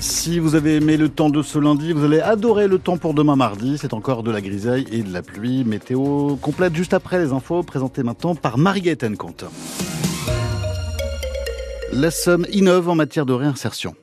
Si vous avez aimé le temps de ce lundi, vous allez adorer le temps pour demain mardi. C'est encore de la grisaille et de la pluie. Météo complète juste après les infos présentées maintenant par Marie-Gaëtan Comte. La Somme innove en matière de réinsertion.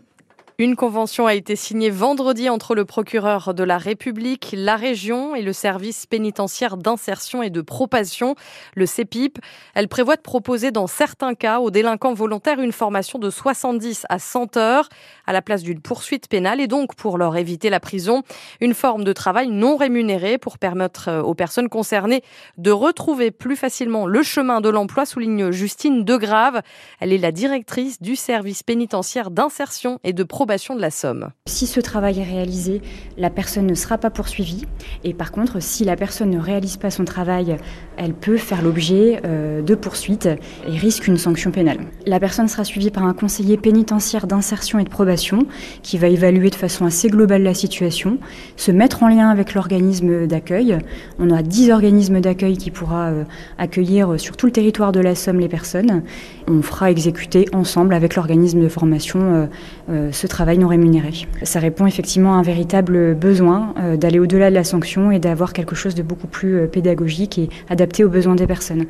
Une convention a été signée vendredi entre le procureur de la République, la région et le service pénitentiaire d'insertion et de probation, le CEPIP. Elle prévoit de proposer dans certains cas aux délinquants volontaires une formation de 70 à 100 heures à la place d'une poursuite pénale et donc pour leur éviter la prison, une forme de travail non rémunéré pour permettre euh, aux personnes concernées de retrouver plus facilement le chemin de l'emploi, souligne Justine Degrave. Elle est la directrice du service pénitentiaire d'insertion et de de la Somme. Si ce travail est réalisé, la personne ne sera pas poursuivie. Et par contre, si la personne ne réalise pas son travail, elle peut faire l'objet euh, de poursuites et risque une sanction pénale. La personne sera suivie par un conseiller pénitentiaire d'insertion et de probation qui va évaluer de façon assez globale la situation, se mettre en lien avec l'organisme d'accueil. On a 10 organismes d'accueil qui pourra euh, accueillir sur tout le territoire de la Somme les personnes. On fera exécuter ensemble avec l'organisme de formation euh, ce travail travail non rémunéré. Ça répond effectivement à un véritable besoin euh, d'aller au-delà de la sanction et d'avoir quelque chose de beaucoup plus euh, pédagogique et adapté aux besoins des personnes.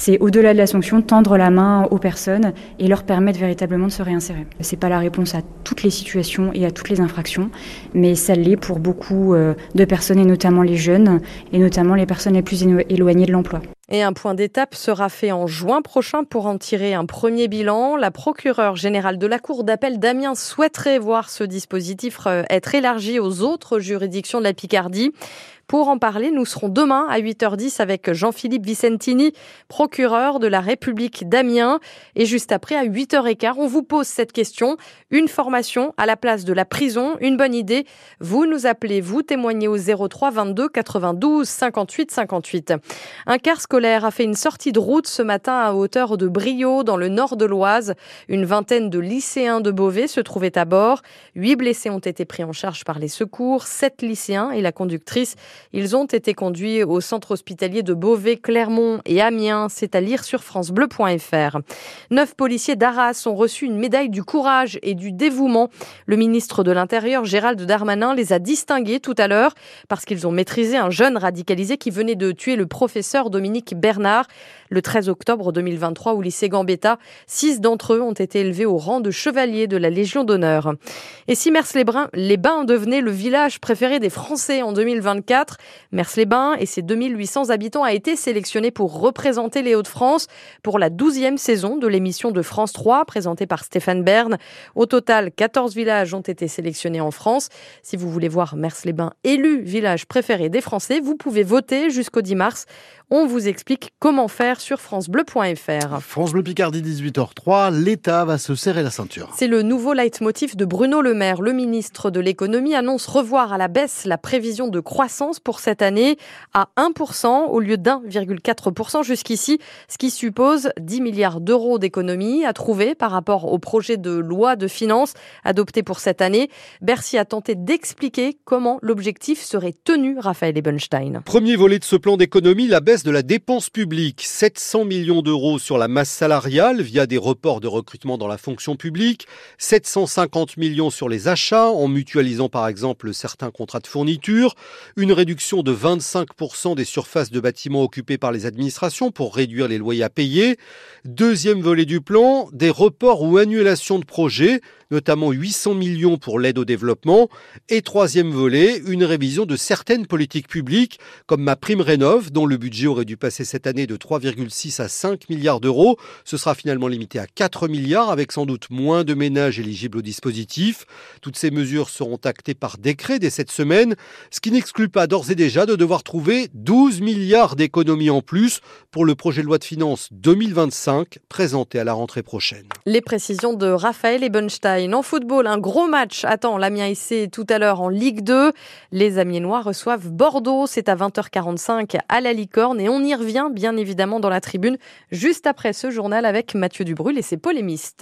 C'est au-delà de la sanction, tendre la main aux personnes et leur permettre véritablement de se réinsérer. C'est pas la réponse à toutes les situations et à toutes les infractions, mais ça l'est pour beaucoup euh, de personnes et notamment les jeunes et notamment les personnes les plus éloignées de l'emploi. Et un point d'étape sera fait en juin prochain pour en tirer un premier bilan. La procureure générale de la Cour d'appel d'Amiens souhaiterait voir ce dispositif euh, être élargi aux autres juridictions de la Picardie. Pour en parler, nous serons demain à 8h10 avec Jean-Philippe Vicentini, procureur de la République d'Amiens. Et juste après, à 8h15, on vous pose cette question. Une formation à la place de la prison, une bonne idée Vous nous appelez, vous témoignez au 03 22 92 58 58. Un car scolaire a fait une sortie de route ce matin à hauteur de Brio, dans le nord de l'Oise. Une vingtaine de lycéens de Beauvais se trouvaient à bord. Huit blessés ont été pris en charge par les secours, sept lycéens et la conductrice ils ont été conduits au centre hospitalier de Beauvais, Clermont et Amiens. C'est à lire sur francebleu.fr. Neuf policiers d'Arras ont reçu une médaille du courage et du dévouement. Le ministre de l'Intérieur, Gérald Darmanin, les a distingués tout à l'heure parce qu'ils ont maîtrisé un jeune radicalisé qui venait de tuer le professeur Dominique Bernard le 13 octobre 2023 au lycée Gambetta. Six d'entre eux ont été élevés au rang de chevaliers de la Légion d'honneur. Et si Mers-les-Bains devenait le village préféré des Français en 2024, Mers-les-Bains et ses 2800 habitants a été sélectionné pour représenter les Hauts-de-France pour la 12e saison de l'émission de France 3 présentée par Stéphane Bern. Au total, 14 villages ont été sélectionnés en France. Si vous voulez voir Mers-les-Bains élu village préféré des Français, vous pouvez voter jusqu'au 10 mars. On vous explique comment faire sur francebleu.fr. France Bleu Picardie 18h03, l'État va se serrer la ceinture. C'est le nouveau leitmotiv de Bruno Le Maire. Le ministre de l'économie annonce revoir à la baisse la prévision de croissance pour cette année à 1% au lieu d'1,4% jusqu'ici, ce qui suppose 10 milliards d'euros d'économies à trouver par rapport au projet de loi de finances adopté pour cette année. Bercy a tenté d'expliquer comment l'objectif serait tenu, Raphaël Ebenstein. Premier volet de ce plan d'économie, la baisse de la dépense publique, 700 millions d'euros sur la masse salariale via des reports de recrutement dans la fonction publique, 750 millions sur les achats en mutualisant par exemple certains contrats de fourniture, une réduction de 25% des surfaces de bâtiments occupées par les administrations pour réduire les loyers à payer, deuxième volet du plan, des reports ou annulations de projets notamment 800 millions pour l'aide au développement, et troisième volet, une révision de certaines politiques publiques, comme ma prime rénov, dont le budget aurait dû passer cette année de 3,6 à 5 milliards d'euros. Ce sera finalement limité à 4 milliards, avec sans doute moins de ménages éligibles au dispositif. Toutes ces mesures seront actées par décret dès cette semaine, ce qui n'exclut pas d'ores et déjà de devoir trouver 12 milliards d'économies en plus pour le projet de loi de finances 2025 présenté à la rentrée prochaine. Les précisions de Raphaël Ebenstein en football, un gros match attend l'Amiens SC tout à l'heure en Ligue 2. Les Amiénois reçoivent Bordeaux. C'est à 20h45 à la Licorne et on y revient bien évidemment dans la tribune juste après ce journal avec Mathieu Dubrul et ses polémistes.